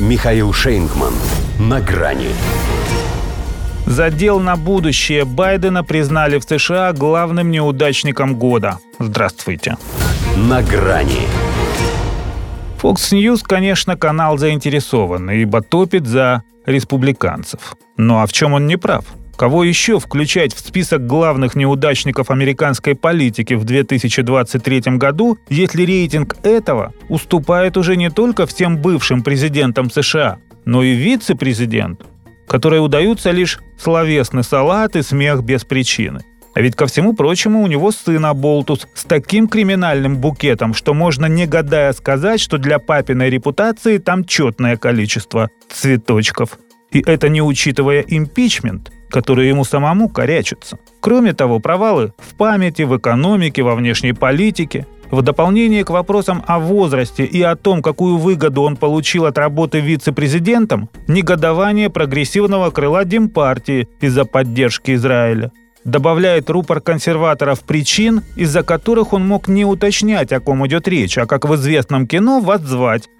Михаил Шейнгман. На грани. Задел на будущее Байдена признали в США главным неудачником года. Здравствуйте. На грани. Fox News, конечно, канал заинтересованный, ибо топит за республиканцев. Ну а в чем он не прав? Кого еще включать в список главных неудачников американской политики в 2023 году, если рейтинг этого уступает уже не только всем бывшим президентам США, но и вице-президенту, которые удаются лишь словесный салат и смех без причины. А ведь ко всему прочему у него сын Аболтус с таким криминальным букетом, что можно не гадая сказать, что для папиной репутации там четное количество цветочков. И это не учитывая импичмент, который ему самому корячится. Кроме того, провалы в памяти, в экономике, во внешней политике. В дополнение к вопросам о возрасте и о том, какую выгоду он получил от работы вице-президентом, негодование прогрессивного крыла Демпартии из-за поддержки Израиля добавляет рупор консерваторов причин, из-за которых он мог не уточнять, о ком идет речь, а как в известном кино вас.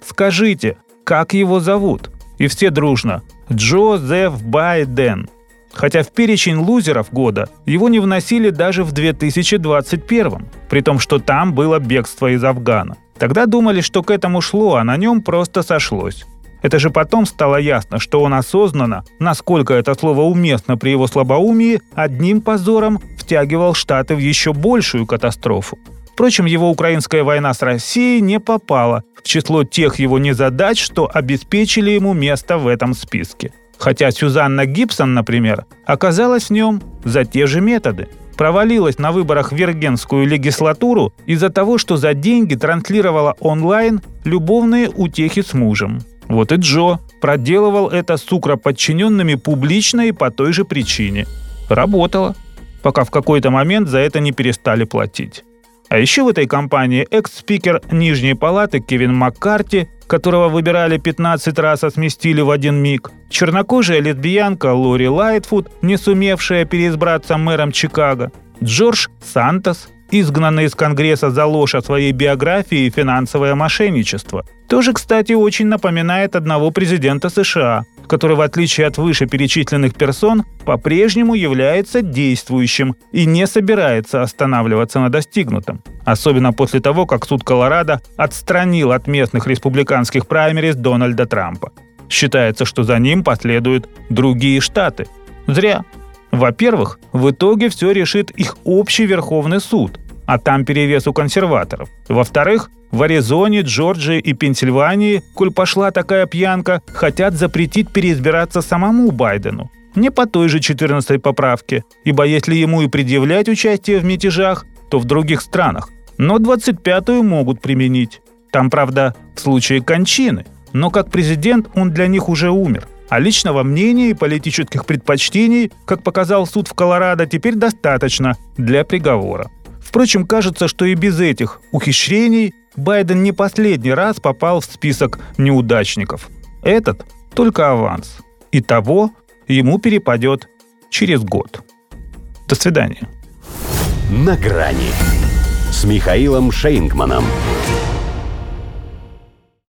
Скажите, как его зовут? И все дружно. Джозеф Байден. Хотя в перечень лузеров года его не вносили даже в 2021, при том, что там было бегство из Афгана. Тогда думали, что к этому шло, а на нем просто сошлось. Это же потом стало ясно, что он осознанно, насколько это слово уместно при его слабоумии, одним позором втягивал Штаты в еще большую катастрофу. Впрочем, его украинская война с Россией не попала в число тех его незадач, что обеспечили ему место в этом списке. Хотя Сюзанна Гибсон, например, оказалась в нем за те же методы. Провалилась на выборах в Вергенскую легислатуру из-за того, что за деньги транслировала онлайн любовные утехи с мужем. Вот и Джо проделывал это с укроподчиненными публично и по той же причине. Работало, пока в какой-то момент за это не перестали платить. А еще в этой компании экс-спикер Нижней палаты Кевин Маккарти, которого выбирали 15 раз, а сместили в один миг, чернокожая лесбиянка Лори Лайтфуд, не сумевшая переизбраться мэром Чикаго, Джордж Сантос, изгнанный из Конгресса за ложь о своей биографии и финансовое мошенничество. Тоже, кстати, очень напоминает одного президента США, который, в отличие от вышеперечисленных персон, по-прежнему является действующим и не собирается останавливаться на достигнутом. Особенно после того, как суд Колорадо отстранил от местных республиканских праймериз Дональда Трампа. Считается, что за ним последуют другие штаты. Зря. Во-первых, в итоге все решит их общий Верховный суд, а там перевес у консерваторов. Во-вторых, в Аризоне, Джорджии и Пенсильвании, коль пошла такая пьянка, хотят запретить переизбираться самому Байдену. Не по той же 14 поправке, ибо если ему и предъявлять участие в мятежах, то в других странах. Но 25-ю могут применить. Там, правда, в случае кончины. Но как президент он для них уже умер. А личного мнения и политических предпочтений, как показал суд в Колорадо, теперь достаточно для приговора. Впрочем, кажется, что и без этих ухищрений Байден не последний раз попал в список неудачников. Этот только аванс. И того ему перепадет через год. До свидания. На грани с Михаилом Шейнгманом.